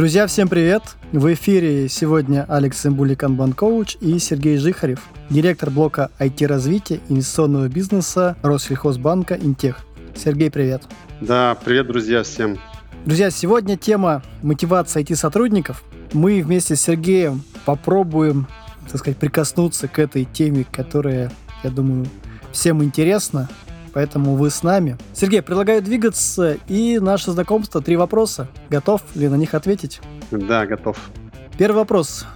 Друзья, всем привет! В эфире сегодня Алекс Имбули, Канбан-коуч и Сергей Жихарев, директор блока IT-развития инвестиционного бизнеса Россельхозбанка «Интех». Сергей, привет! Да, привет, друзья, всем! Друзья, сегодня тема мотивации IT-сотрудников. Мы вместе с Сергеем попробуем, так сказать, прикоснуться к этой теме, которая, я думаю, всем интересна, поэтому вы с нами. Сергей, предлагаю двигаться, и наше знакомство три вопроса. Готов ли на них ответить? Да, готов. Первый вопрос.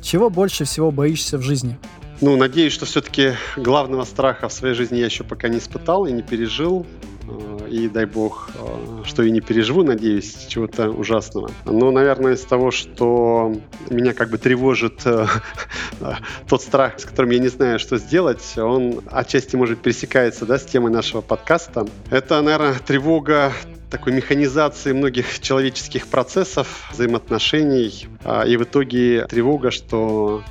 Чего больше всего боишься в жизни? Ну, надеюсь, что все-таки главного страха в своей жизни я еще пока не испытал и не пережил и дай бог, э, что и не переживу, надеюсь, чего-то ужасного. Но, наверное, из того, что меня как бы тревожит э, тот страх, с которым я не знаю, что сделать, он отчасти, может, пересекается да, с темой нашего подкаста. Это, наверное, тревога такой механизации многих человеческих процессов, взаимоотношений, а, и в итоге тревога, что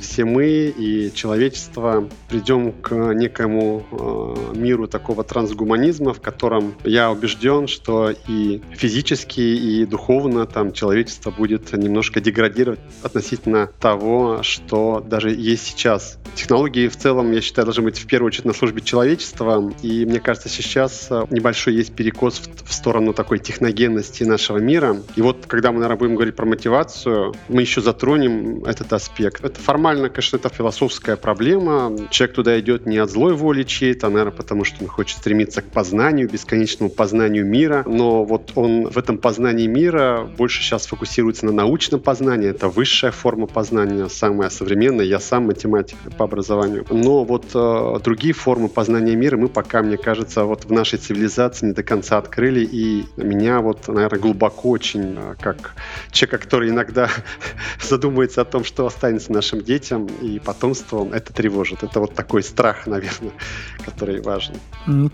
все мы и человечество придем к некому э, миру такого трансгуманизма, в котором я убежден, что и физически, и духовно там человечество будет немножко деградировать относительно того, что даже есть сейчас. Технологии в целом, я считаю, должны быть в первую очередь на службе человечества, и мне кажется, сейчас э, небольшой есть перекос в, в сторону такой техногенности нашего мира. И вот, когда мы, наверное, будем говорить про мотивацию, мы еще затронем этот аспект. Это формально, конечно, это философская проблема. Человек туда идет не от злой воли чьей-то, а, наверное, потому что он хочет стремиться к познанию, бесконечному познанию мира. Но вот он в этом познании мира больше сейчас фокусируется на научном познании. Это высшая форма познания, самая современная. Я сам математик по образованию. Но вот э, другие формы познания мира мы пока, мне кажется, вот в нашей цивилизации не до конца открыли. И меня вот, наверное, глубоко очень, э, как человека, который иногда задумывается о том, что останется нашим детям, и потомству это тревожит. Это вот такой страх, наверное, который важен.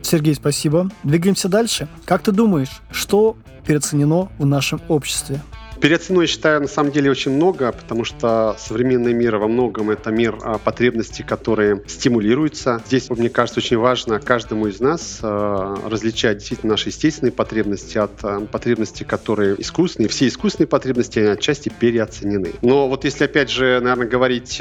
Сергей, спасибо. Двигаемся дальше. Как ты думаешь, что переоценено в нашем обществе? Переоценено, считаю, на самом деле очень много, потому что современный мир во многом это мир а, потребностей, которые стимулируются. Здесь, мне кажется, очень важно каждому из нас а, различать действительно наши естественные потребности от а, потребностей, которые искусственные. Все искусственные потребности, они отчасти переоценены. Но вот если, опять же, наверное, говорить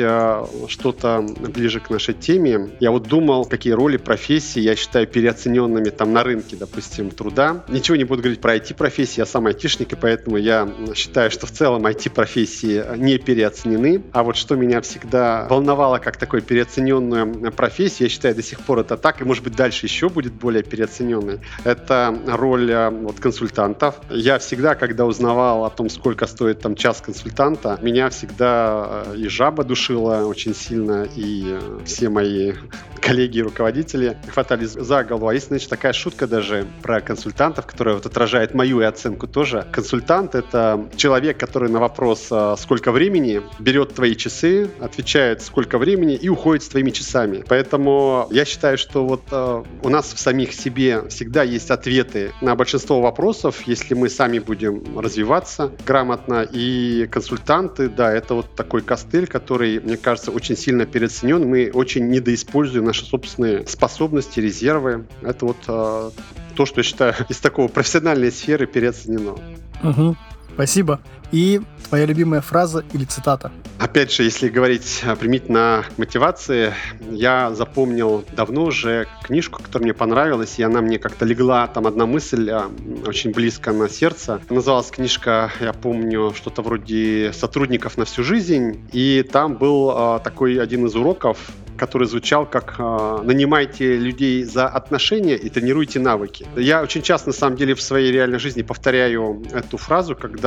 что-то ближе к нашей теме, я вот думал, какие роли профессии я считаю переоцененными там на рынке, допустим, труда. Ничего не буду говорить про IT-профессии, я сам айтишник, и поэтому я считаю, что в целом IT-профессии не переоценены. А вот что меня всегда волновало как такой переоцененную профессию, я считаю, до сих пор это так, и может быть дальше еще будет более переоцененной, это роль э, вот, консультантов. Я всегда, когда узнавал о том, сколько стоит там час консультанта, меня всегда э, и жаба душила очень сильно, и э, все мои коллеги и руководители хватались за голову. А есть, значит, такая шутка даже про консультантов, которая вот отражает мою оценку тоже. Консультант — это человек, который на вопрос а, «сколько времени?» берет твои часы, отвечает «сколько времени» и уходит с твоими часами. Поэтому я считаю, что вот а, у нас в самих себе всегда есть ответы на большинство вопросов, если мы сами будем развиваться грамотно. И консультанты, да, это вот такой костыль, который, мне кажется, очень сильно переоценен. Мы очень недоиспользуем наши собственные способности, резервы. Это вот э, то, что я считаю из такого профессиональной сферы переоценено. Угу. Спасибо. И твоя любимая фраза или цитата? Опять же, если говорить применительно к мотивации, я запомнил давно уже книжку, которая мне понравилась, и она мне как-то легла, там одна мысль а, очень близко на сердце. Называлась книжка, я помню, что-то вроде «Сотрудников на всю жизнь», и там был а, такой один из уроков, который звучал как э, «нанимайте людей за отношения и тренируйте навыки». Я очень часто, на самом деле, в своей реальной жизни повторяю эту фразу, когда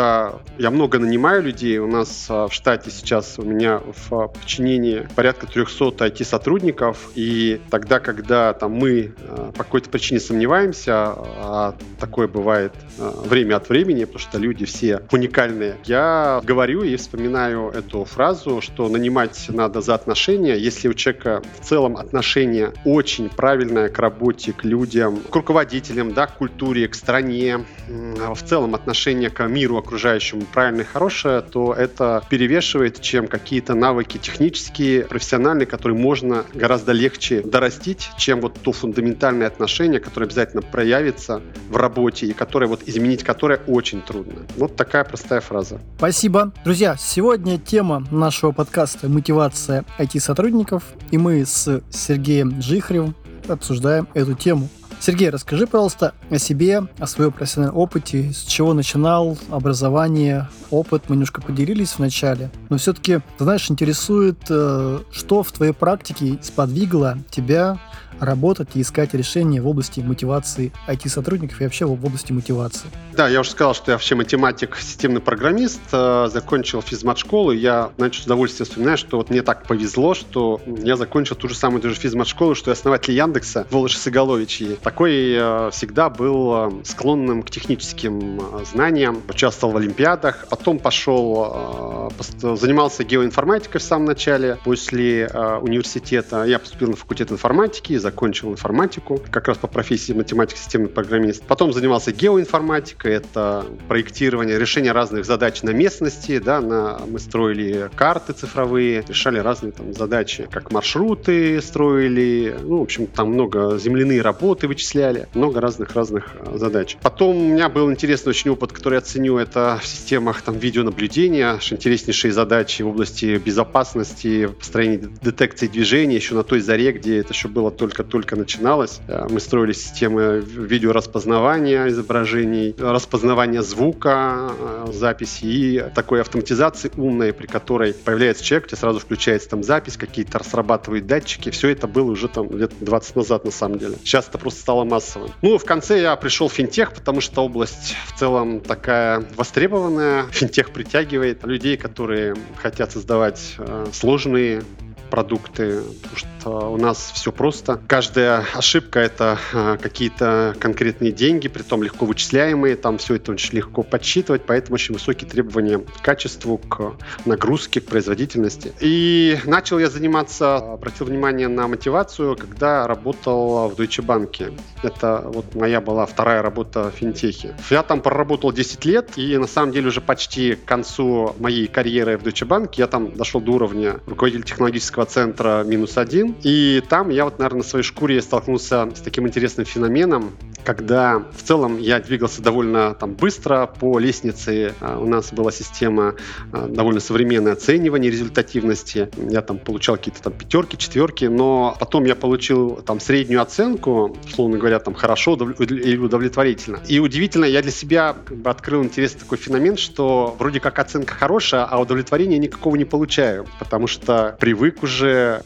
я много нанимаю людей. У нас э, в штате сейчас у меня в подчинении порядка 300 IT-сотрудников, и тогда, когда там, мы э, по какой-то причине сомневаемся, а такое бывает время от времени, потому что люди все уникальные, я говорю и вспоминаю эту фразу, что нанимать надо за отношения, если у человека в целом отношение очень правильное к работе, к людям, к руководителям, да, к культуре, к стране, в целом отношение к миру окружающему правильное и хорошее, то это перевешивает, чем какие-то навыки технические, профессиональные, которые можно гораздо легче дорастить, чем вот то фундаментальное отношение, которое обязательно проявится в работе и которое вот изменить которое очень трудно. Вот такая простая фраза. Спасибо. Друзья, сегодня тема нашего подкаста «Мотивация IT-сотрудников», и мы с Сергеем Жихаревым обсуждаем эту тему. Сергей, расскажи, пожалуйста, о себе, о своем профессиональном опыте, с чего начинал, образование, опыт. Мы немножко поделились в начале. Но все-таки, знаешь, интересует, э, что в твоей практике сподвигло тебя работать и искать решения в области мотивации IT-сотрудников и вообще в области мотивации. Да, я уже сказал, что я вообще математик, системный программист, э, закончил физмат-школу. Я, значит, с удовольствием вспоминаю, что вот мне так повезло, что я закончил ту же самую ту же физмат-школу, что и основатель Яндекса Волош Сигалович. И такой э, всегда был э, склонным к техническим знаниям, участвовал в олимпиадах, потом пошел, занимался геоинформатикой в самом начале. После университета я поступил на факультет информатики, закончил информатику, как раз по профессии математик, системный программист. Потом занимался геоинформатикой, это проектирование, решение разных задач на местности, да, на, мы строили карты цифровые, решали разные там задачи, как маршруты строили, ну, в общем, там много земляные работы вычисляли, много разных-разных а, задач. Потом у меня был интересный очень опыт, который я ценю, это в системах там видеонаблюдения, интереснейшие задачи в области безопасности, построения детекции движения, еще на той заре, где это еще было только только-только начиналось. Э, мы строили системы видеораспознавания изображений, распознавания звука, э, записи и такой автоматизации умной, при которой появляется человек, у тебя сразу включается там запись, какие-то срабатывают датчики. Все это было уже там лет 20 назад на самом деле. Сейчас это просто стало массовым. Ну, в конце я пришел в финтех, потому что область в целом такая востребованная. Финтех притягивает людей, которые хотят создавать э, сложные продукты, потому что у нас все просто. Каждая ошибка — это а, какие-то конкретные деньги, при том легко вычисляемые, там все это очень легко подсчитывать, поэтому очень высокие требования к качеству, к нагрузке, к производительности. И начал я заниматься, обратил внимание на мотивацию, когда работал в Deutsche Bank. Это вот моя была вторая работа в финтехе. Я там проработал 10 лет, и на самом деле уже почти к концу моей карьеры в Deutsche Bank я там дошел до уровня руководителя технологического исследовательского центра «Минус один». И там я вот, наверное, на своей шкуре столкнулся с таким интересным феноменом, когда в целом я двигался довольно там быстро по лестнице. А, у нас была система а, довольно современное оценивание результативности. Я там получал какие-то там пятерки, четверки, но потом я получил там среднюю оценку, условно говоря, там хорошо или удовлетворительно. И удивительно, я для себя как бы открыл интересный такой феномен, что вроде как оценка хорошая, а удовлетворения никакого не получаю, потому что привык уже,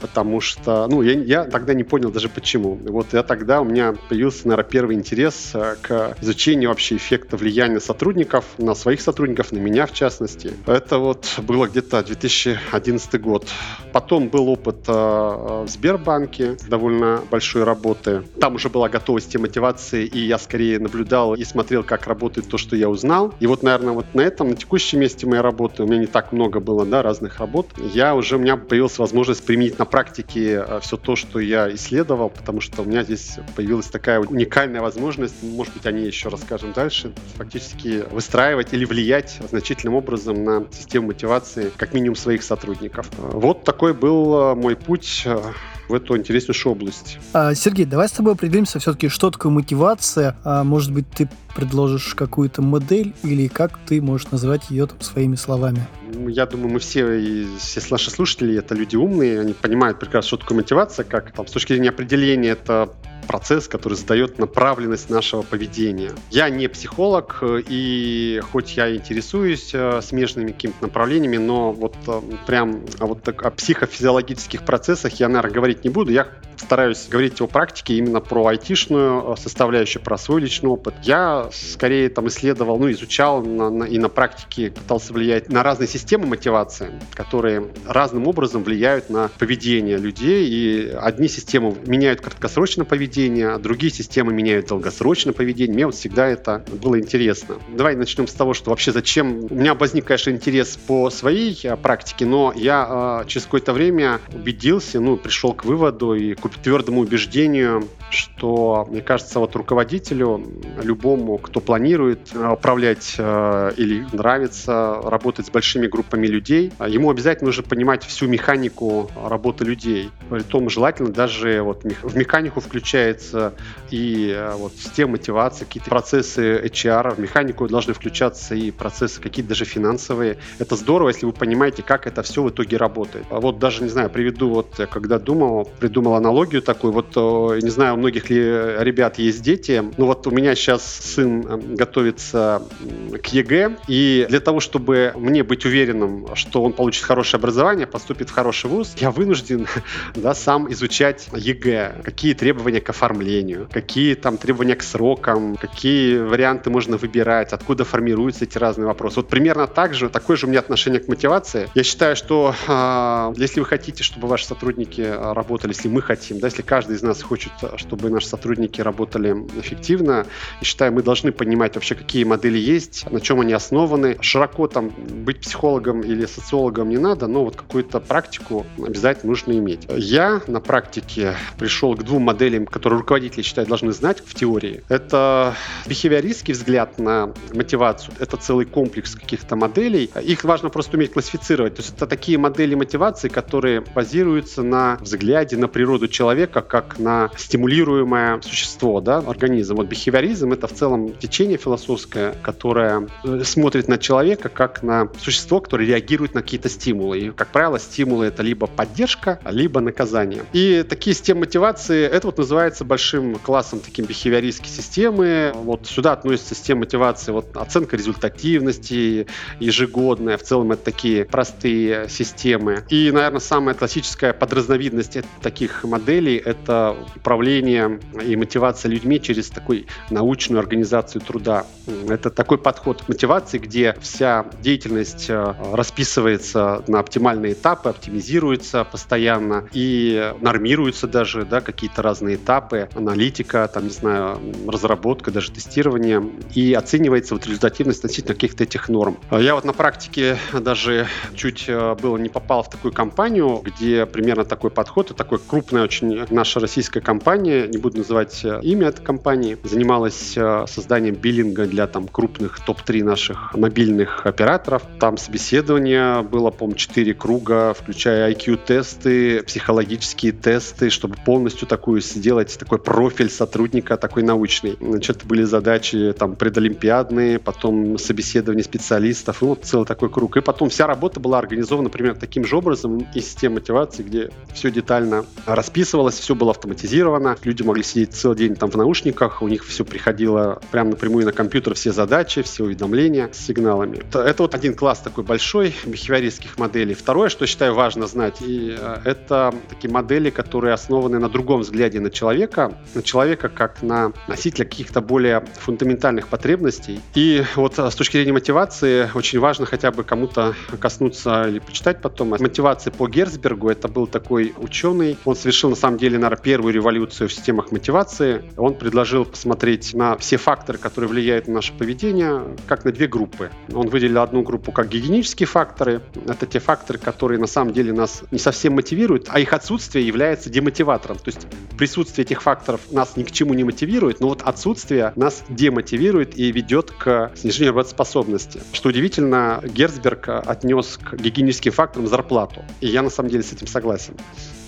потому что, ну, я, я тогда не понял даже почему. Вот я тогда, у меня появился, наверное, первый интерес э, к изучению вообще эффекта влияния сотрудников на своих сотрудников, на меня в частности. Это вот было где-то 2011 год. Потом был опыт э, в Сбербанке, довольно большой работы. Там уже была готова система мотивации, и я скорее наблюдал и смотрел, как работает то, что я узнал. И вот, наверное, вот на этом, на текущем месте моей работы, у меня не так много было, да, разных работ, я уже, у меня появилась возможность применить на практике э, все то, что я исследовал, потому что у меня здесь появилась такая уникальная возможность может быть, о ней еще расскажем дальше, фактически выстраивать или влиять значительным образом на систему мотивации как минимум своих сотрудников. Вот такой был э, мой путь э, в эту интереснейшую область. А, Сергей, давай с тобой определимся все-таки, что такое мотивация. А, может быть, ты предложишь какую-то модель или как ты можешь назвать ее там, своими словами? Я думаю, мы все, все наши слушатели, это люди умные, они понимают прекрасно, что такое мотивация, как там, с точки зрения определения это процесс, который задает направленность нашего поведения. Я не психолог, и хоть я интересуюсь э, смежными какими-то направлениями, но вот э, прям а вот так, о психофизиологических процессах я, наверное, говорить не буду. Я стараюсь говорить о практике именно про айтишную э, составляющую, про свой личный опыт. Я скорее там исследовал, ну, изучал на, на, и на практике пытался влиять на разные системы мотивации, которые разным образом влияют на поведение людей. И одни системы меняют краткосрочное поведение, поведение, другие системы меняют долгосрочное поведение. Мне вот всегда это было интересно. Давай начнем с того, что вообще зачем... У меня возник, конечно, интерес по своей а, практике, но я э, через какое-то время убедился, ну, пришел к выводу и к твердому убеждению, что, мне кажется, вот руководителю, любому, кто планирует управлять э, или нравится работать с большими группами людей, ему обязательно нужно понимать всю механику работы людей. Притом желательно даже вот в механику включается и э, вот система мотивации, какие-то процессы HR, в механику должны включаться и процессы какие-то даже финансовые. Это здорово, если вы понимаете, как это все в итоге работает. А вот даже, не знаю, приведу, вот когда думал, придумал аналогию такую, вот э, не знаю, у многих ли ребят есть дети, ну вот у меня сейчас сын э, готовится к ЕГЭ, и для того, чтобы мне быть уверенным, что он получит хорошее образование, поступит в хороший вуз, я вынужден да, сам изучать ЕГЭ, какие требования к оформлению, какие там требования к срокам, какие варианты можно выбирать, откуда формируются эти разные вопросы. Вот примерно так же, такое же у меня отношение к мотивации. Я считаю, что э, если вы хотите, чтобы ваши сотрудники работали, если мы хотим, да, если каждый из нас хочет, чтобы наши сотрудники работали эффективно, я считаю, мы должны понимать вообще, какие модели есть, на чем они основаны. Широко там быть психологом или социологом не надо, но вот какую-то практику обязательно нужно иметь. Я на практике пришел к двум моделям, которые руководители, считают, должны знать в теории. Это бихевиористский взгляд на мотивацию. Это целый комплекс каких-то моделей. Их важно просто уметь классифицировать. То есть это такие модели мотивации, которые базируются на взгляде на природу человека как на стимулируемое существо, да, организм. Вот бихевиоризм — это в целом течение философское, которое э, смотрит на человека как на существо, которое реагирует на какие-то стимулы. И, как правило, стимулы — это либо поддержка, либо наказание. И такие системы мотивации, это вот называется большим классом таким бихевиористские системы. Вот сюда относится система мотивации, вот оценка результативности ежегодная. В целом это такие простые системы. И, наверное, самая классическая подразновидность таких моделей — это управление и мотивация людьми через такую научную организацию труда. Это такой подход к мотивации, где вся деятельность э, расписывается на оптимальные этапы, оптимизируется постоянно и нормируются даже да, какие-то разные этапы, аналитика, там, не знаю, разработка, даже тестирование, и оценивается вот результативность относительно каких-то этих норм. Я вот на практике даже чуть э, было не попал в такую компанию, где примерно такой подход, и такой крупная очень наша российская компания, не буду называть э, имя этой компании, занималась созданием биллинга для там крупных топ-3 наших мобильных операторов. Там собеседование было, по-моему, 4 круга, включая IQ-тесты, психологические тесты, чтобы полностью такую сделать, такой профиль сотрудника, такой научный. Значит, были задачи там предолимпиадные, потом собеседование специалистов, вот целый такой круг. И потом вся работа была организована, например, таким же образом, и система мотивации, где все детально расписывалось, все было автоматизировано, люди могли сидеть целый день там в наушниках, у них все приходило прямо напрямую на компьютер, все задачи, все уведомления с сигналами. Это, это вот один класс такой большой бихевиористских моделей. Второе, что считаю важно знать, и э, это такие модели, которые основаны на другом взгляде на человека, на человека как на носителя каких-то более фундаментальных потребностей. И вот э, с точки зрения мотивации очень важно хотя бы кому-то коснуться или почитать потом. Мотивации по Герцбергу, это был такой ученый, он совершил на самом деле, наверное, первую революцию в системах мотивации. Он предложил посмотреть на все факторы, которые влияют на наше поведение, как на две группы. Он выделил одну группу как гигиенические факторы. Это те факторы, которые на самом деле нас не совсем мотивируют, а их отсутствие является демотиватором. То есть присутствие этих факторов нас ни к чему не мотивирует, но вот отсутствие нас демотивирует и ведет к снижению работоспособности. Что удивительно, Герцберг отнес к гигиеническим факторам зарплату. И я на самом деле с этим согласен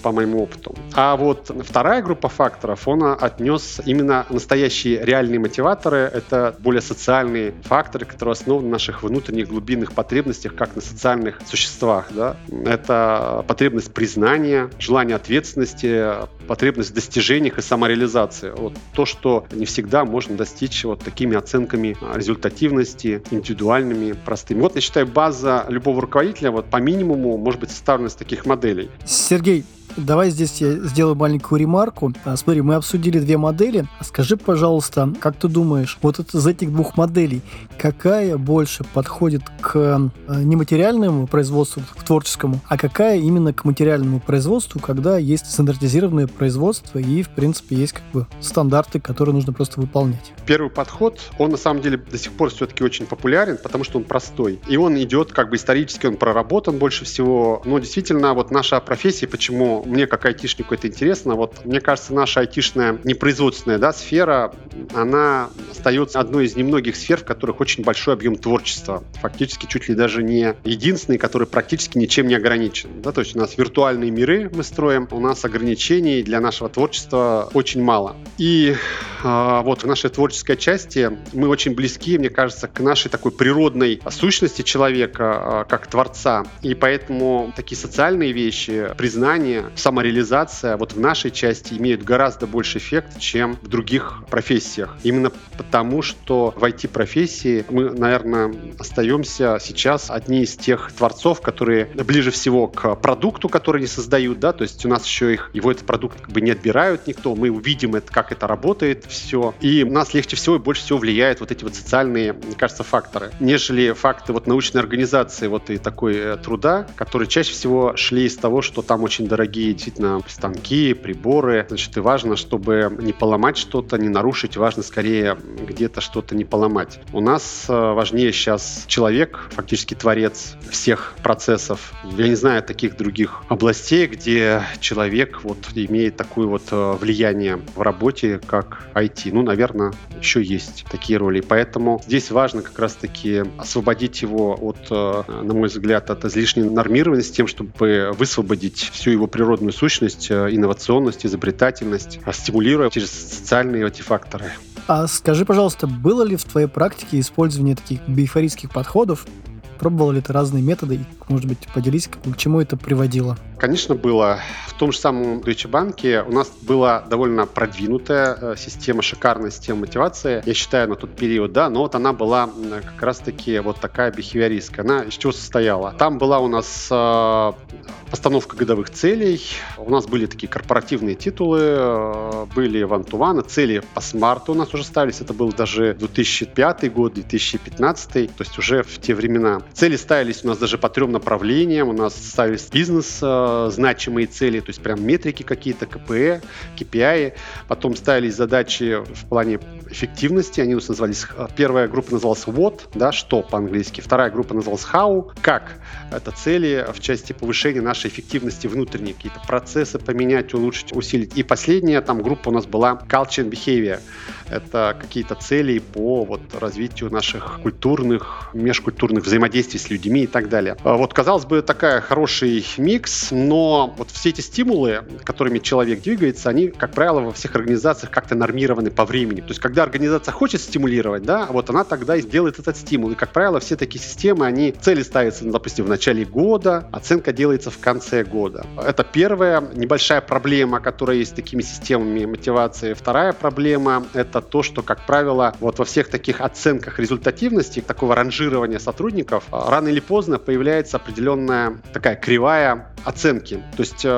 по моему опыту. А вот вторая группа факторов, он отнес именно настоящие реальные мотиваторы. Это более социальные факторы, которые основаны на наших внутренних глубинных потребностях, как на социальных существах. Да? Это потребность признания, желание ответственности, потребность в достижениях и самореализации. Вот то, что не всегда можно достичь вот такими оценками результативности, индивидуальными, простыми. Вот я считаю, база любого руководителя вот по минимуму может быть составлена из таких моделей. Сергей, Давай здесь я сделаю маленькую ремарку. А, смотри, мы обсудили две модели. Скажи, пожалуйста, как ты думаешь, вот из этих двух моделей, какая больше подходит к а, нематериальному производству, к творческому, а какая именно к материальному производству, когда есть стандартизированные производства, и, в принципе, есть как бы стандарты, которые нужно просто выполнять. Первый подход, он на самом деле до сих пор все-таки очень популярен, потому что он простой. И он идет как бы исторически, он проработан больше всего. Но действительно, вот наша профессия, почему мне как айтишнику это интересно, вот мне кажется, наша айтишная непроизводственная да, сфера, она остается одной из немногих сфер, в которых очень большой объем творчества. Фактически чуть ли даже не единственный, который практически ничем не ограничен. Да? То есть у нас виртуальные миры мы строим, у нас ограничений для нашего творчества очень мало. И э, вот в нашей творческой части мы очень близки, мне кажется, к нашей такой природной сущности человека, э, как творца. И поэтому такие социальные вещи, признание, самореализация вот в нашей части имеют гораздо больше эффект, чем в других профессиях. Именно потому, что в IT-профессии мы, наверное, остаемся сейчас одни из тех творцов, которые ближе всего к продукту, который они создают, да, то есть у нас еще их, его этот продукт как бы не отбирают никто, мы увидим это, как это работает, все, и у нас легче всего и больше всего влияют вот эти вот социальные, мне кажется, факторы, нежели факты вот научной организации вот и такой э, труда, которые чаще всего шли из того, что там очень дорогие действительно станки, приборы, значит, и важно, чтобы не поломать что-то, не нарушить, важно скорее где-то что-то не поломать. У нас э, важнее сейчас человек, фактически творец всех процессов. Я не знаю таких других областей, где человек вот имеет такое вот э, влияние в работе, как IT. Ну, наверное, еще есть такие роли. Поэтому здесь важно как раз-таки освободить его от, э, на мой взгляд, от излишней нормированности, тем, чтобы высвободить всю его природную сущность, инновационность, изобретательность, стимулируя через социальные эти факторы. А скажи, пожалуйста, было ли в твоей практике использование таких биофорических подходов? Пробовал ли ты разные методы? Может быть, поделись, к чему это приводило? Конечно, было. В том же самом Deutsche Bank у нас была довольно продвинутая э, система, шикарная система мотивации, я считаю, на тот период, да, но вот она была как раз-таки вот такая бихевиористская. Она из чего состояла? Там была у нас э, постановка годовых целей, у нас были такие корпоративные титулы, э, были ван-ту-ваны, цели по смарту у нас уже ставились, это был даже 2005 год, 2015, то есть уже в те времена. Цели ставились у нас даже по трем направлениям, у нас ставились бизнес, значимые цели, то есть прям метрики какие-то, КПЭ, KPI. Потом ставились задачи в плане эффективности, они у нас назывались, э, первая группа называлась what, да, что по-английски, вторая группа называлась how, как. Это цели в части повышения нашей эффективности внутренней, какие-то процессы поменять, улучшить, усилить. И последняя там группа у нас была culture and behavior. Это какие-то цели по вот, развитию наших культурных, межкультурных взаимодействий с людьми и так далее. А вот, казалось бы, такая хороший микс, но вот все эти стимулы, которыми человек двигается, они, как правило, во всех организациях как-то нормированы по времени. То есть, когда организация хочет стимулировать, да, вот она тогда и сделает этот стимул. И, как правило, все такие системы, они цели ставятся, допустим, в начале года, оценка делается в конце года. Это первая небольшая проблема, которая есть с такими системами мотивации. Вторая проблема — это то, что, как правило, вот во всех таких оценках результативности, такого ранжирования сотрудников, рано или поздно появляется определенная такая кривая оценки. То есть, э,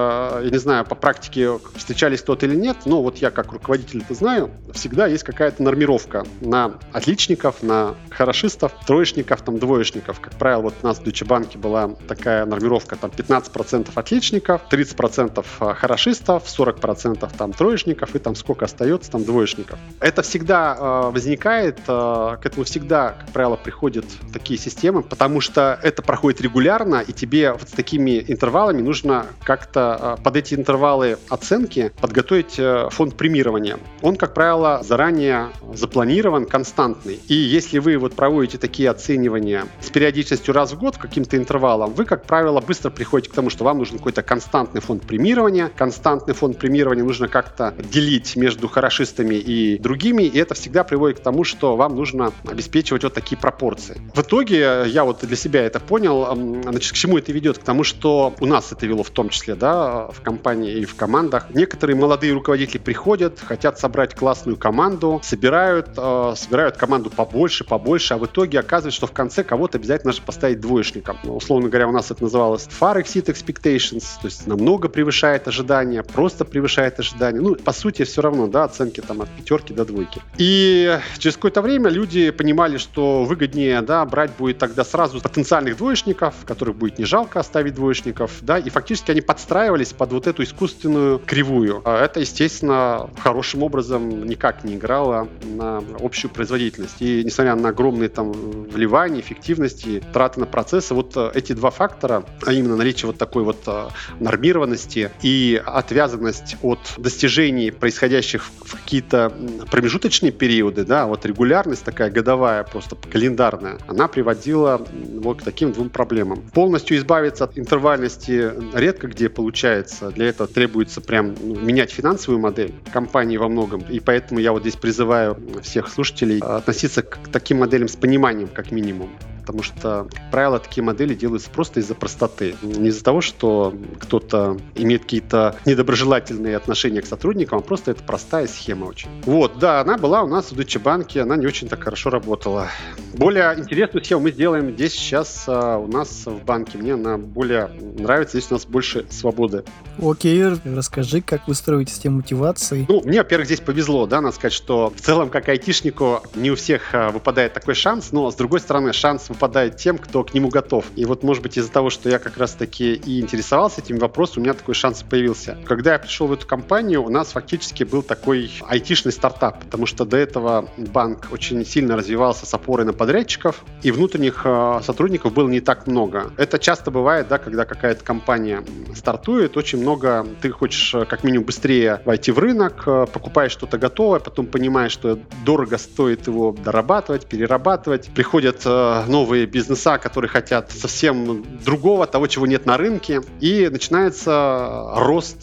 я не знаю, по практике встречались кто-то или нет, но вот я как руководитель это знаю, всегда есть какая-то нормировка на отличников, на хорошистов, троечников, там, двоечников. Как правило, вот у нас в Deutsche Bank была такая нормировка, там, 15% отличников, 30% э, хорошистов, 40% там троечников и там сколько остается, там, двоечников. Это всегда э, возникает, э, к этому всегда, как правило, приходят такие системы, потому что это проходит регулярно, и тебе вот с такими интервалами нужно как-то а, под эти интервалы оценки подготовить э, фонд премирования. Он, как правило, заранее запланирован, константный. И если вы вот проводите такие оценивания с периодичностью раз в год каким-то интервалом, вы, как правило, быстро приходите к тому, что вам нужен какой-то константный фонд премирования. Константный фонд премирования нужно как-то делить между хорошистами и другими, и это всегда приводит к тому, что вам нужно обеспечивать вот такие пропорции. В итоге я вот для себя это понял, значит, к чему это ведет? К тому, что у нас это вело в том числе, да, в компании и в командах. Некоторые молодые руководители приходят, хотят собрать классную команду, собирают, э, собирают команду побольше, побольше, а в итоге оказывается, что в конце кого-то обязательно же поставить двоечником. Ну, условно говоря, у нас это называлось far exceed expectations, то есть намного превышает ожидания, просто превышает ожидания. Ну, по сути, все равно, да, оценки там от пятерки до двойки. И через какое-то время люди понимали, что выгоднее да, брать будет тогда сразу потенциальных двоечников, которых будет не жалко оставить двоечников, да, и фактически они подстраивались под вот эту искусственную кривую. А это, естественно, хорошим образом никак не играло на общую производительность. И несмотря на огромные там вливания, эффективности, траты на процессы, вот э, эти два фактора, а именно наличие вот такой вот э, нормированности и отвязанность от достижений, происходящих в какие-то промежуточные периоды, да, вот регулярность такая годовая, просто календарная, она приводила вот к таким двум проблемам. Полностью избавиться от интервальности редко где получается. Для этого требуется прям ну, менять финансовую модель компании во многом. И поэтому я вот здесь призываю всех слушателей относиться к таким моделям с пониманием, как минимум потому что, как правило, такие модели делаются просто из-за простоты. Не из-за того, что кто-то имеет какие-то недоброжелательные отношения к сотрудникам, а просто это простая схема очень. Вот, да, она была у нас в Deutsche Bank, она не очень так хорошо работала. Более интересную схему мы сделаем здесь сейчас а, у нас в банке. Мне она более нравится, здесь у нас больше свободы. Окей, расскажи, как вы строите систему мотивации. Ну, мне, во-первых, здесь повезло, да, надо сказать, что в целом, как айтишнику, не у всех а, выпадает такой шанс, но, с другой стороны, шанс выпадает тем, кто к нему готов. И вот, может быть, из-за того, что я как раз-таки и интересовался этим вопросом, у меня такой шанс появился. Когда я пришел в эту компанию, у нас фактически был такой айтишный стартап, потому что до этого банк очень сильно развивался с опорой на подрядчиков, и внутренних э, сотрудников было не так много. Это часто бывает, да, когда какая-то компания стартует, очень много, ты хочешь э, как минимум быстрее войти в рынок, э, покупаешь что-то готовое, потом понимаешь, что дорого стоит его дорабатывать, перерабатывать. Приходят новые бизнеса, которые хотят совсем другого, того, чего нет на рынке, и начинается рост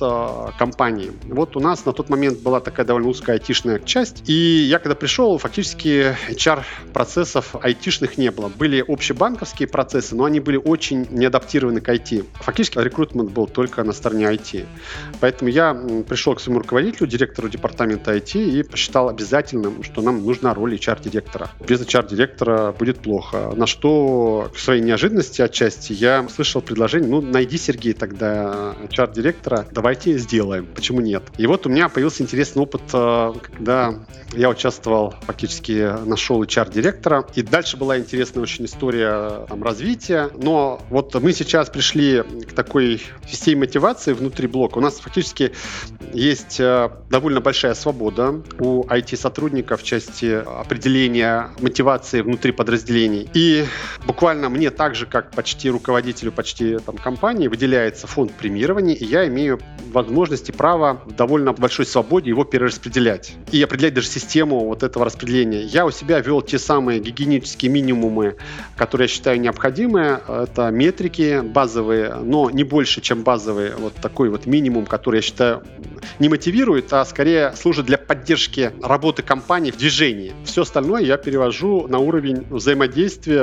компании. Вот у нас на тот момент была такая довольно узкая айтишная часть, и я когда пришел, фактически HR процессов айтишных не было. Были общебанковские процессы, но они были очень не адаптированы к IT. Фактически рекрутмент был только на стороне IT. Поэтому я пришел к своему руководителю, директору департамента IT, и посчитал обязательным, что нам нужна роль HR-директора. Без HR-директора будет плохо. На что, к своей неожиданности отчасти, я слышал предложение, ну, найди, Сергей, тогда HR-директора, давайте сделаем. Почему нет? И вот у меня появился интересный опыт, э, когда я участвовал, фактически нашел HR-директора, и дальше была интересная очень история там, развития. Но вот мы сейчас пришли к такой системе мотивации внутри блока. У нас фактически есть э, довольно большая свобода у IT-сотрудников в части определения мотивации внутри подразделений. И буквально мне так же, как почти руководителю почти там, компании, выделяется фонд премирования, и я имею возможность и право в довольно большой свободе его перераспределять. И определять даже систему вот этого распределения. Я у себя вел те самые гигиенические минимумы, которые я считаю необходимы. Это метрики базовые, но не больше, чем базовые. Вот такой вот минимум, который я считаю не мотивирует, а скорее служит для поддержки работы компании в движении. Все остальное я перевожу на уровень взаимодействия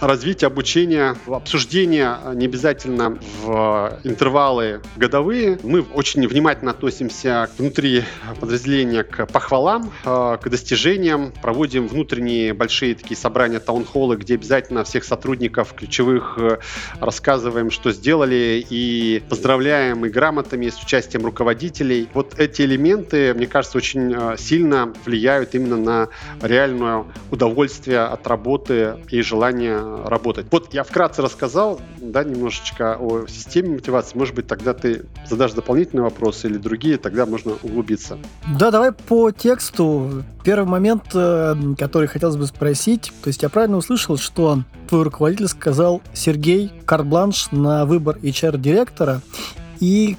развитие обучения, обсуждение а, не обязательно в интервалы годовые. Мы очень внимательно относимся внутри подразделения к похвалам, а, к достижениям, проводим внутренние большие такие собрания таунхоллы, где обязательно всех сотрудников ключевых рассказываем, что сделали, и поздравляем и грамотами с участием руководителей. Вот эти элементы, мне кажется, очень сильно влияют именно на реальное удовольствие от работы и желание работать. Вот я вкратце рассказал, да, немножечко о системе мотивации. Может быть, тогда ты задашь дополнительные вопросы или другие, тогда можно углубиться. Да, давай по тексту. Первый момент, э, который хотелось бы спросить, то есть я правильно услышал, что твой руководитель сказал Сергей карбланш на выбор HR-директора, и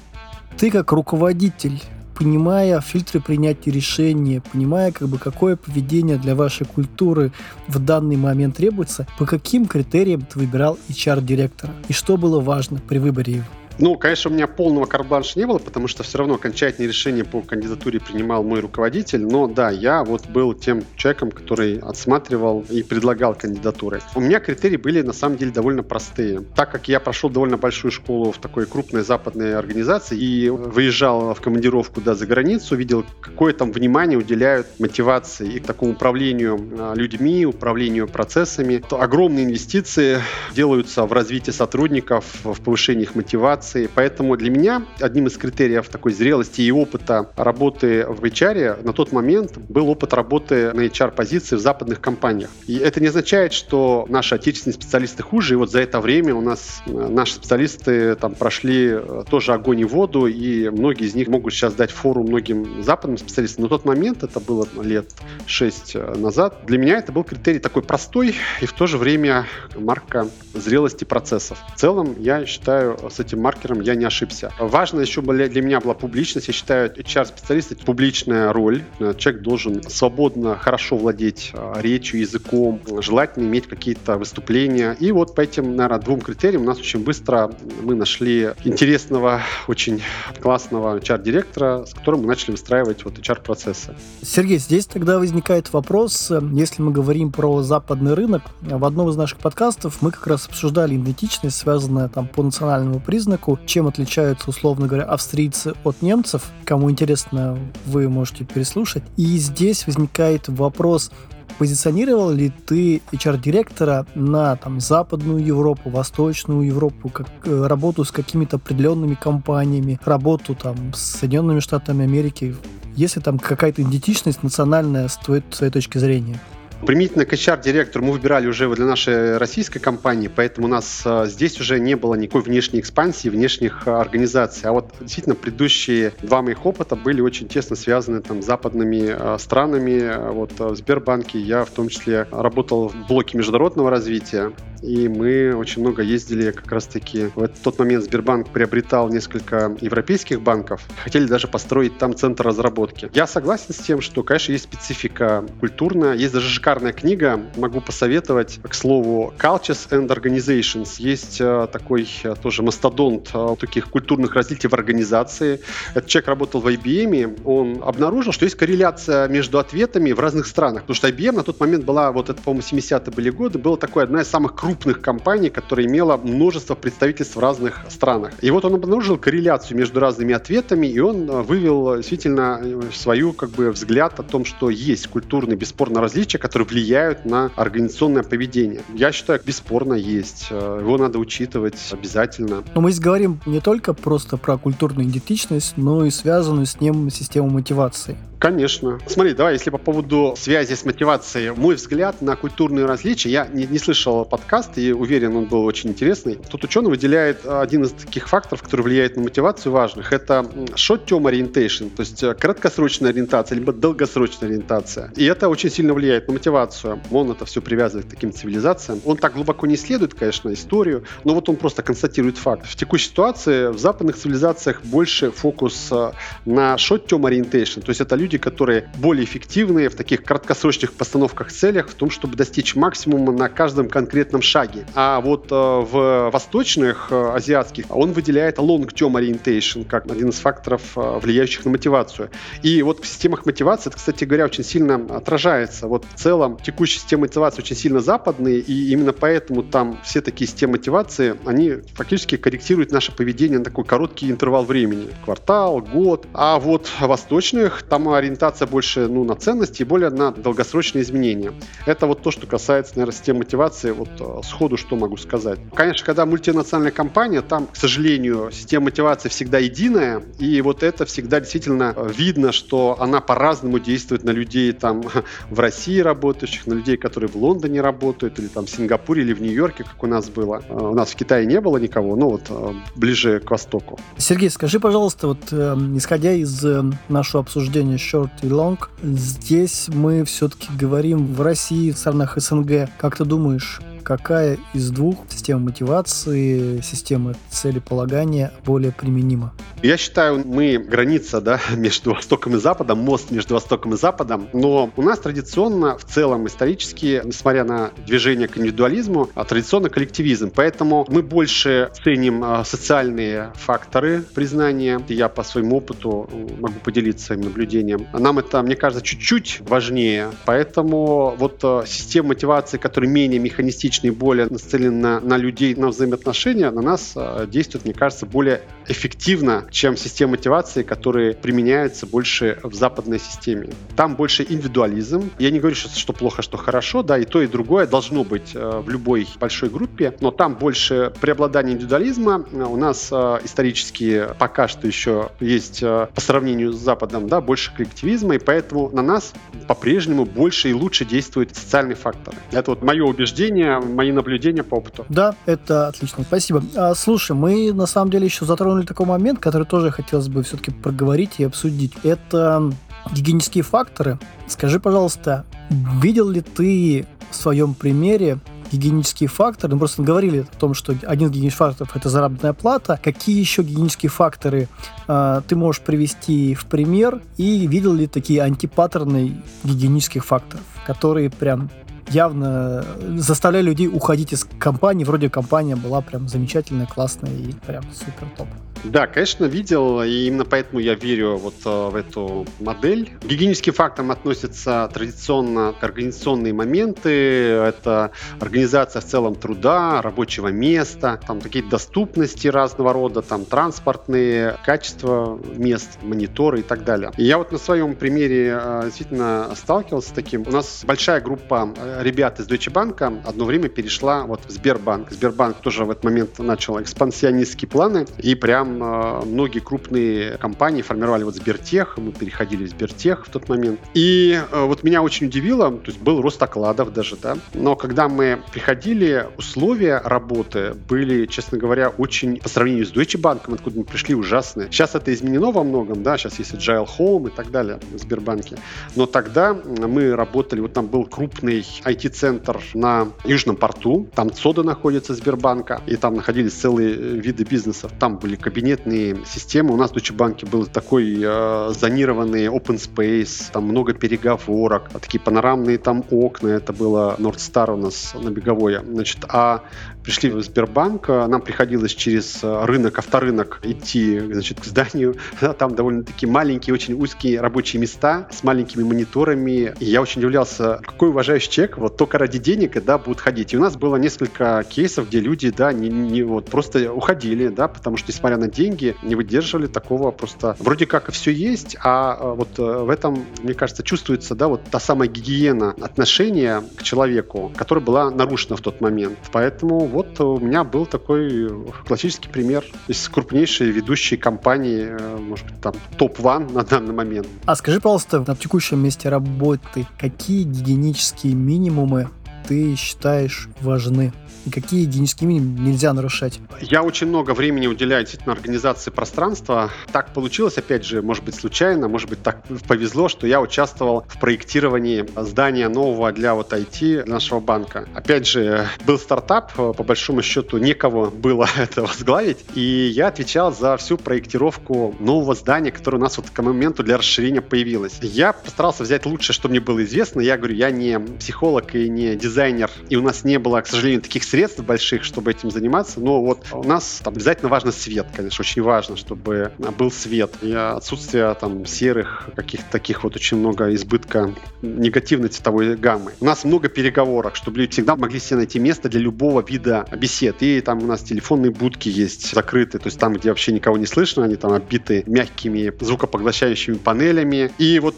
ты как руководитель понимая фильтры принятия решения, понимая, как бы, какое поведение для вашей культуры в данный момент требуется, по каким критериям ты выбирал HR-директора и что было важно при выборе его? Ну, конечно, у меня полного карбланша не было, потому что все равно окончательное решение по кандидатуре принимал мой руководитель. Но да, я вот был тем человеком, который отсматривал и предлагал кандидатуры. У меня критерии были на самом деле довольно простые. Так как я прошел довольно большую школу в такой крупной западной организации и выезжал в командировку да, за границу, видел, какое там внимание уделяют мотивации и к такому управлению а, людьми, управлению процессами. То огромные инвестиции делаются в развитие сотрудников, в повышении их мотивации, мотивации, поэтому для меня одним из критериев такой зрелости и опыта работы в HR на тот момент был опыт работы на HR-позиции в западных компаниях. И это не означает, что наши отечественные специалисты хуже, и вот за это время у нас э, наши специалисты там прошли э, тоже огонь и воду, и многие из них могут сейчас дать фору многим западным специалистам. Но тот момент, это было лет шесть э, назад, для меня это был критерий такой простой и в то же время марка зрелости процессов. В целом, я считаю, с этим маркером я не ошибся. Важно еще для меня была публичность. Я считаю, HR-специалист — это публичная роль. Человек должен свободно, хорошо владеть речью, языком, желательно иметь какие-то выступления. И вот по этим, наверное, двум критериям у нас очень быстро мы нашли интересного, очень классного HR-директора, с которым мы начали выстраивать вот HR-процессы. Сергей, здесь тогда возникает вопрос, если мы говорим про западный рынок, в одном из наших подкастов мы как раз обсуждали идентичность, связанная там по национальному признаку, чем отличаются, условно говоря, австрийцы от немцев. Кому интересно, вы можете переслушать. И здесь возникает вопрос, позиционировал ли ты HR-директора на там, Западную Европу, Восточную Европу, как э, работу с какими-то определенными компаниями, работу там с Соединенными Штатами Америки? Если там какая-то идентичность национальная с твоей, с твоей точки зрения? Применительно к HR-директору мы выбирали уже для нашей российской компании, поэтому у нас э, здесь уже не было никакой внешней экспансии, внешних э, организаций. А вот действительно предыдущие два моих опыта были очень тесно связаны там, с западными э, странами. Вот в Сбербанке я в том числе работал в блоке международного развития, и мы очень много ездили как раз-таки. В тот момент Сбербанк приобретал несколько европейских банков, хотели даже построить там центр разработки. Я согласен с тем, что, конечно, есть специфика культурная, есть даже шикарная книга, могу посоветовать. К слову, Cultures and Organizations. Есть э, такой э, тоже мастодонт э, таких культурных различий в организации. Этот человек работал в IBM, он обнаружил, что есть корреляция между ответами в разных странах. Потому что IBM на тот момент была, вот это, по-моему, 70-е были годы, была такой одна из самых крупных компаний, которая имела множество представительств в разных странах. И вот он обнаружил корреляцию между разными ответами, и он вывел действительно свою как бы взгляд о том, что есть культурные бесспорно различия, которые влияют на организационное поведение. Я считаю, бесспорно есть. Э, его надо учитывать обязательно. Но мы здесь говорим не только просто про культурную идентичность, но и связанную с ним систему мотивации. Конечно. Смотри, давай, если по поводу связи с мотивацией, мой взгляд на культурные различия, я не, не слышал подкаст и уверен, он был очень интересный. Тут ученый выделяет один из таких факторов, который влияет на мотивацию важных. Это short-term orientation, то есть э, краткосрочная ориентация, либо долгосрочная ориентация. И это очень сильно влияет на мотивацию. Он это все привязывает к таким цивилизациям. Он так глубоко не исследует, конечно, историю, но вот он просто констатирует факт. В текущей ситуации в западных цивилизациях больше фокус э, на short-term orientation, то есть это люди, люди, которые более эффективные в таких краткосрочных постановках целях, в том, чтобы достичь максимума на каждом конкретном шаге. А вот э, в восточных, э, азиатских, он выделяет long-term orientation как один из факторов, э, влияющих на мотивацию. И вот в системах мотивации, это, кстати говоря, очень сильно отражается. Вот в целом текущие системы мотивации очень сильно западные, и именно поэтому там все такие системы мотивации, они фактически корректируют наше поведение на такой короткий интервал времени. Квартал, год. А вот восточных, там ориентация больше ну, на ценности и более на долгосрочные изменения. Это вот то, что касается, наверное, системы мотивации. Вот э, сходу что могу сказать. Конечно, когда мультинациональная компания, там, к сожалению, система мотивации всегда единая, и вот это всегда действительно э, видно, что она по-разному действует на людей там в России работающих, на людей, которые в Лондоне работают, или там в Сингапуре, или в Нью-Йорке, как у нас было. Э, у нас в Китае не было никого, но вот ближе к востоку. Сергей, скажи, пожалуйста, вот э, исходя из э, нашего обсуждения short и long. Здесь мы все-таки говорим в России, в странах СНГ. Как ты думаешь, какая из двух систем мотивации, системы целеполагания более применима? Я считаю, мы граница да, между Востоком и Западом, мост между Востоком и Западом, но у нас традиционно, в целом исторически, несмотря на движение к индивидуализму, а традиционно коллективизм. Поэтому мы больше ценим а, социальные факторы признания. Я по своему опыту могу поделиться своим наблюдением. Нам это, мне кажется, чуть-чуть важнее. Поэтому вот а, система мотивации, которая менее механистична, личные более нацелены на, на людей, на взаимоотношения, на нас э, действует, мне кажется, более эффективно чем системы мотивации, которые применяются больше в западной системе. Там больше индивидуализм. Я не говорю, что, что плохо, что хорошо, да, и то, и другое должно быть э, в любой большой группе, но там больше преобладание индивидуализма. У нас э, исторически пока что еще есть по сравнению с Западом, да, больше коллективизма, и поэтому на нас по-прежнему больше и лучше действуют социальные факторы. Это вот мое убеждение, мои наблюдения по опыту. Да, это отлично, спасибо. А, слушай, мы на самом деле еще затронули такой момент, который тоже хотелось бы все-таки проговорить и обсудить. Это гигиенические факторы. Скажи, пожалуйста, видел ли ты в своем примере гигиенические факторы, мы просто говорили о том, что один из гигиенических факторов – это заработная плата. Какие еще гигиенические факторы э, ты можешь привести в пример? И видел ли такие антипаттерны гигиенических факторов, которые прям явно заставляли людей уходить из компании. Вроде компания была прям замечательная, классная и прям супер топ. Да, конечно, видел, и именно поэтому я верю вот э, в эту модель. К гигиеническим фактам относятся традиционно организационные моменты, это организация в целом труда, рабочего места, там такие доступности разного рода, там транспортные, качество мест, мониторы и так далее. И я вот на своем примере э, действительно сталкивался с таким. У нас большая группа э, ребят из Deutsche Bank одно время перешла вот в Сбербанк. Сбербанк тоже в этот момент начал экспансионистские планы, и прям э, многие крупные компании формировали вот Сбертех, мы переходили в Сбертех в тот момент. И э, вот меня очень удивило, то есть был рост окладов даже, да, но когда мы приходили, условия работы были, честно говоря, очень по сравнению с Deutsche Bank, откуда мы пришли, ужасные. Сейчас это изменено во многом, да, сейчас есть Agile Home и так далее в Сбербанке. Но тогда мы работали, вот там был крупный IT-центр на Южном порту, там ЦОДа находится Сбербанка, и там находились целые виды бизнесов. Там были кабинеты кабинетные системы. У нас в Deutsche Bank был такой э, зонированный open space, там много переговорок, такие панорамные там окна, это было North Star у нас на беговой. Значит, а пришли в Сбербанк, э, нам приходилось через э, рынок, авторынок идти значит, к зданию. Там довольно-таки маленькие, очень узкие рабочие места с маленькими мониторами. И я очень удивлялся, какой уважающий человек вот только ради денег да, будут ходить. И у нас было несколько кейсов, где люди да, не, не, вот, просто уходили, да, потому что, несмотря на деньги, не выдерживали такого просто... Вроде как все есть, а э, вот в этом, мне кажется, чувствуется да, вот та самая гигиена отношения к человеку, которая была нарушена в тот момент. Поэтому вот у меня был такой классический пример из крупнейшей ведущей компании, э, может быть, там топ-1 на данный момент. А скажи, пожалуйста, на текущем месте работы какие гигиенические минимумы ты считаешь важны? И какие гигиенические минимумы нельзя нарушать? Я очень много времени уделяю действительно организации пространства. Так получилось, опять же, может быть, случайно, может быть, так повезло, что я участвовал в проектировании здания нового для вот IT для нашего банка. Опять же, был стартап, по большому счету, некого было это возглавить, и я отвечал за всю проектировку нового здания, которое у нас вот к моменту для расширения появилось. Я постарался взять лучшее, что мне было известно. Я говорю, я не психолог и не дизайнер, и у нас не было, к сожалению, таких средств больших, чтобы этим заниматься, но вот у нас там обязательно важно свет, конечно, очень важно, чтобы был свет. И отсутствие там серых, каких-то таких вот очень много избытка негативной цветовой гаммы. У нас много переговорок, чтобы люди всегда могли себе найти место для любого вида бесед. И там у нас телефонные будки есть закрытые, то есть там, где вообще никого не слышно, они там оббиты мягкими звукопоглощающими панелями. И вот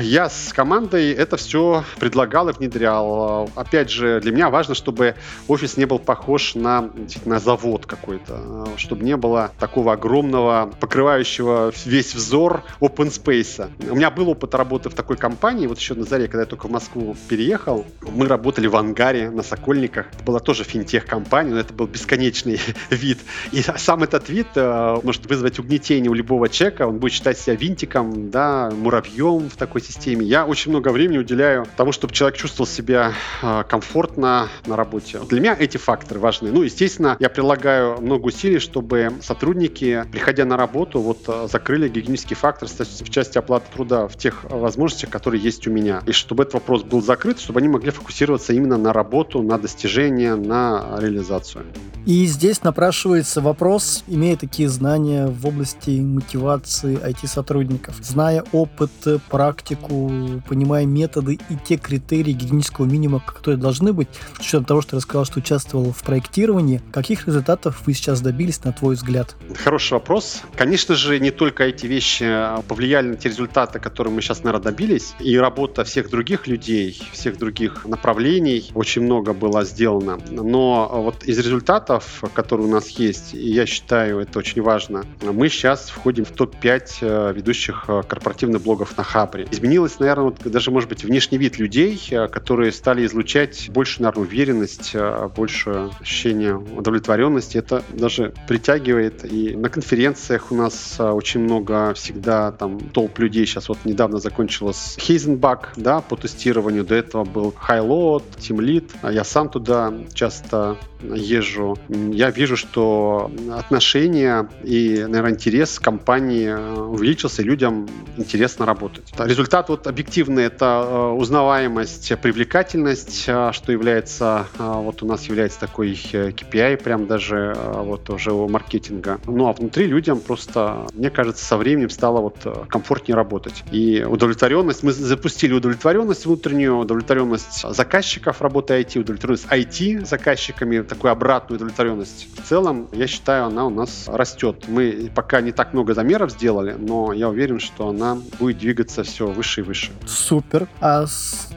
я с командой это все предлагал и внедрял. Опять же, для меня важно, чтобы офис не был похож на, на завод какой-то, чтобы не было такого огромного, покрывающего весь взор open space. У меня был опыт работы в такой компании, вот еще на заре, когда я только в Москву переехал, мы работали в ангаре на Сокольниках. Это была тоже финтех-компания, но это был бесконечный вид. И сам этот вид э, может вызвать угнетение у любого человека, он будет считать себя винтиком, да, муравьем в такой системе. Я очень много времени уделяю тому, чтобы человек чувствовал себя э, комфортно на работе. Для меня эти факторы важны. Ну, естественно, я прилагаю много усилий, чтобы сотрудники, приходя на работу, вот э, закрыли гигиенический фактор в части оплаты труда в тех возможностях, которые есть у меня. И чтобы этот вопрос был закрыт, чтобы они могли фокусироваться именно на работу, на достижение, на реализацию. И здесь напрашивается вопрос, имея такие знания в области мотивации IT-сотрудников, зная опыт, практику, понимая методы и те критерии гигиенического минимума, которые должны быть, с учетом того, что ты рассказал, что участвовал в проектировании. Каких результатов вы сейчас добились, на твой взгляд? Хороший вопрос. Конечно же, не только эти вещи повлияли на те результаты, которые мы сейчас, наверное, добились, и работа всех других людей, всех других направлений, очень много было сделано. Но вот из результатов, которые у нас есть, и я считаю, это очень важно, мы сейчас входим в топ-5 э, ведущих корпоративных блогов на Хабре. Изменилось, наверное, вот даже, может быть, внешний вид людей, которые стали излучать больше, наверное, уверенность, ощущение удовлетворенности. Это даже притягивает. И на конференциях у нас очень много всегда там топ людей. Сейчас вот недавно закончилась Хейзенбак, да, по тестированию. До этого был Хайлот, Team Lead. Я сам туда часто езжу, я вижу, что отношения и, наверное, интерес компании э, увеличился, и людям интересно работать. Результат вот объективный — это э, узнаваемость, привлекательность, э, что является, вот у нас является такой KPI, прям даже вот уже у маркетинга. Ну, а внутри людям просто, мне кажется, со временем стало вот комфортнее работать. И удовлетворенность, мы запустили удовлетворенность внутреннюю, удовлетворенность заказчиков работы IT, удовлетворенность IT заказчиками, такую обратную удовлетворенность. В целом, я считаю, она у нас растет. Мы пока не так много замеров сделали, но я уверен, что она будет двигаться все выше и выше. Супер. А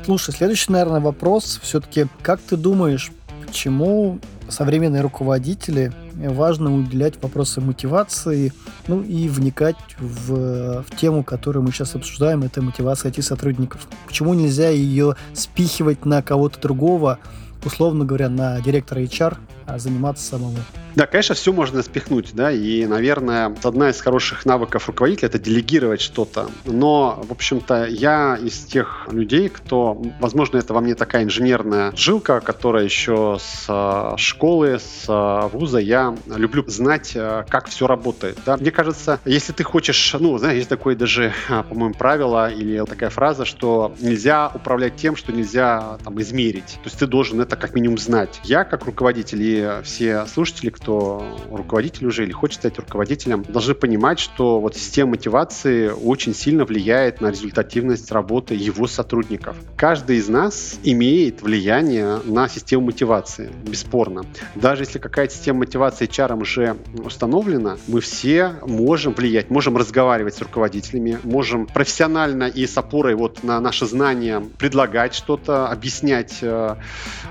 слушай, следующий, наверное, вопрос все-таки, как ты думаешь, почему современные руководители важно уделять вопросы мотивации, ну и вникать в, в тему, которую мы сейчас обсуждаем, это мотивация IT-сотрудников. Почему нельзя ее спихивать на кого-то другого, условно говоря, на директора HR, заниматься самому. Да, конечно, все можно спихнуть, да, и, наверное, одна из хороших навыков руководителя — это делегировать что-то. Но, в общем-то, я из тех людей, кто, возможно, это во мне такая инженерная жилка, которая еще с а, школы, с а, вуза, я люблю знать, а, как все работает, да. Мне кажется, если ты хочешь, ну, знаешь, есть такое даже, по-моему, правило или такая фраза, что нельзя управлять тем, что нельзя там измерить. То есть ты должен это как минимум знать. Я, как руководитель, и все слушатели, кто кто руководитель уже или хочет стать руководителем, должны понимать, что вот система мотивации очень сильно влияет на результативность работы его сотрудников. Каждый из нас имеет влияние на систему мотивации, бесспорно. Даже если какая-то система мотивации HR уже установлена, мы все можем влиять, можем разговаривать с руководителями, можем профессионально и с опорой вот на наши знания предлагать что-то, объяснять, э,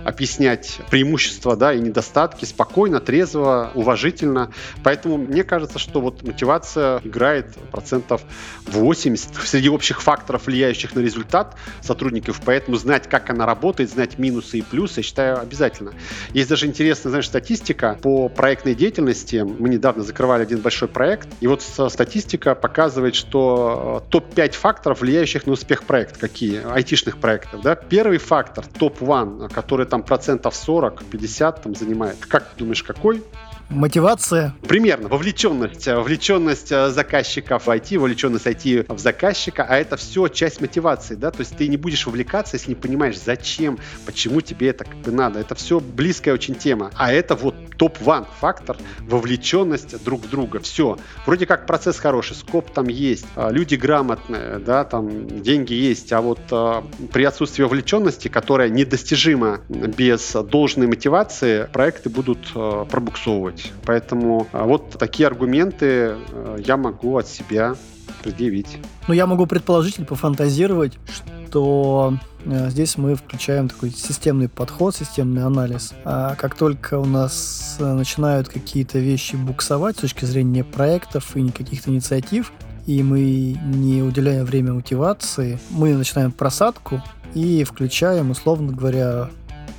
объяснять преимущества да, и недостатки спокойно, трезво, уважительно. Поэтому мне кажется, что вот мотивация играет процентов 80 среди общих факторов, влияющих на результат сотрудников. Поэтому знать, как она работает, знать минусы и плюсы, я считаю обязательно. Есть даже интересная, знаешь, статистика по проектной деятельности. Мы недавно закрывали один большой проект, и вот статистика показывает, что э, топ-5 факторов, влияющих на успех проекта, какие? Айтишных проектов, да? Первый фактор, топ-1, который там процентов 40-50 там занимает. Как ты думаешь, какой? Мотивация? Примерно. Вовлеченность. Вовлеченность э, заказчиков в IT, вовлеченность IT в заказчика, а это все часть мотивации, да, то есть ты не будешь вовлекаться, если не понимаешь, зачем, почему тебе это как бы надо. Это все близкая очень тема. А это вот топ-1 фактор вовлеченность друг в друга. Все. Вроде как процесс хороший, скоп там есть, а, люди грамотные, да, там деньги есть, а вот а, при отсутствии вовлеченности, которая недостижима без должной мотивации, проекты будут а, пробуксовывать делать. Поэтому а, вот такие аргументы э, я могу от себя предъявить. Ну, я могу предположить или пофантазировать, что э, здесь мы включаем такой системный подход, системный анализ. А как только у нас э, начинают какие-то вещи буксовать с точки зрения проектов и каких-то инициатив, и мы не уделяем время мотивации, мы начинаем просадку и включаем, условно говоря,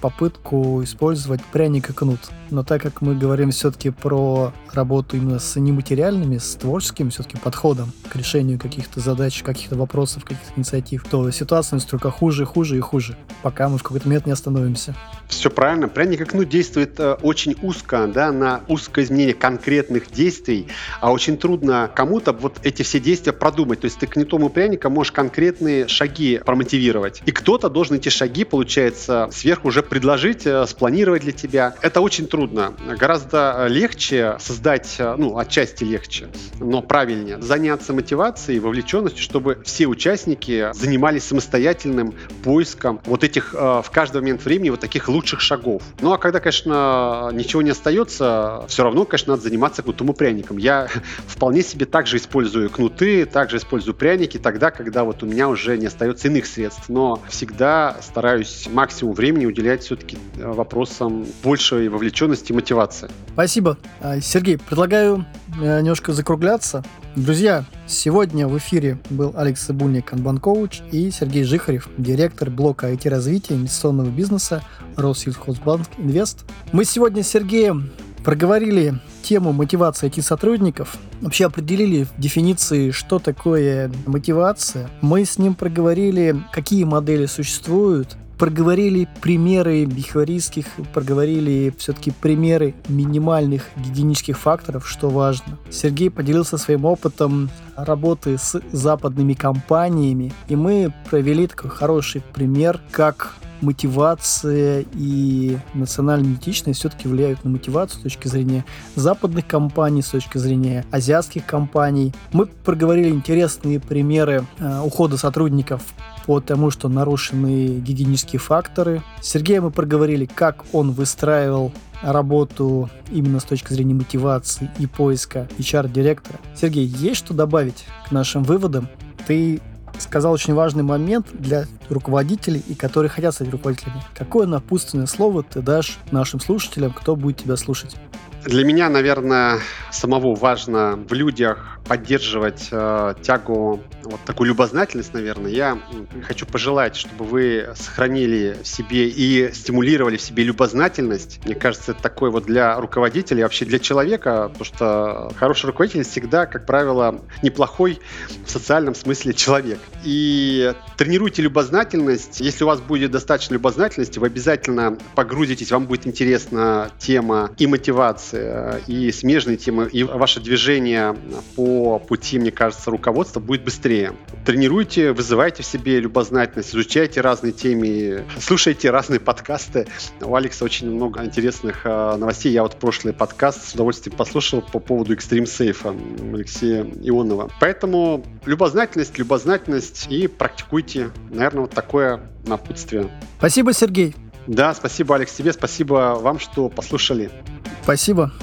попытку использовать пряник и кнут. Но так как мы говорим все-таки про работу именно с нематериальными, с творческим все-таки подходом к решению каких-то задач, каких-то вопросов, каких-то инициатив, то ситуация только хуже, хуже и хуже, пока мы в какой-то момент не остановимся. Все правильно. Пряник и кнут действует э, очень узко, да, на узкое изменение конкретных действий, а очень трудно кому-то вот эти все действия продумать. То есть ты кнутом и пряником можешь конкретные шаги промотивировать. И кто-то должен эти шаги, получается, сверху уже предложить, э, спланировать для тебя. Это очень трудно. Гораздо легче создать, э, ну, отчасти легче, но правильнее, заняться мотивацией, вовлеченностью, чтобы все участники занимались самостоятельным поиском вот этих в каждый момент времени вот таких лучших шагов. Ну, а когда, конечно, ничего не остается, все равно, конечно, надо заниматься кнутом и пряником. Я вполне себе также использую кнуты, также использую пряники тогда, когда вот у меня уже не остается иных средств. Но всегда стараюсь максимум времени уделять все-таки э, вопросам большей вовлеченности и мотивации. Спасибо. А, Сергей, предлагаю э, немножко закругляться. Друзья, сегодня в эфире был Алекс Сыбульник, Канбан-коуч, и Сергей Жихарев, директор блока IT-развития инвестиционного бизнеса Россельхозбанк Инвест. Мы сегодня с Сергеем проговорили тему мотивации IT-сотрудников, вообще определили дефиниции, что такое мотивация. Мы с ним проговорили, какие модели существуют, проговорили примеры бихеваристских, проговорили все-таки примеры минимальных гигиенических факторов, что важно. Сергей поделился своим опытом работы с западными компаниями, и мы провели такой хороший пример, как мотивация и национальная идентичность все-таки влияют на мотивацию с точки зрения западных компаний, с точки зрения азиатских компаний. Мы проговорили интересные примеры э, ухода сотрудников по тому, что нарушены гигиенические факторы. С Сергеем мы проговорили, как он выстраивал работу именно с точки зрения мотивации и поиска HR-директора. Сергей, есть что добавить к нашим выводам? Ты сказал очень важный момент для руководителей и которые хотят стать руководителями. Какое напутственное слово ты дашь нашим слушателям, кто будет тебя слушать? Для меня, наверное, самого важно в людях поддерживать э, тягу, вот такую любознательность, наверное. Я хочу пожелать, чтобы вы сохранили в себе и стимулировали в себе любознательность. Мне кажется, это такой вот для руководителя, вообще для человека, потому что хороший руководитель всегда, как правило, неплохой в социальном смысле человек. И тренируйте любознательность. Если у вас будет достаточно любознательности, вы обязательно погрузитесь, вам будет интересна тема и мотивация, Э, и смежные темы, и ваше движение по пути, мне кажется, руководства будет быстрее. Тренируйте, вызывайте в себе любознательность, изучайте разные темы, слушайте разные подкасты. У Алекса очень много интересных э, новостей. Я вот прошлый подкаст с удовольствием послушал по поводу Extreme Safe Алексея Ионова. Поэтому любознательность, любознательность и практикуйте. Наверное, вот такое напутствие. Спасибо, Сергей. Да, спасибо, Алекс, тебе. Спасибо вам, что послушали. Спасибо.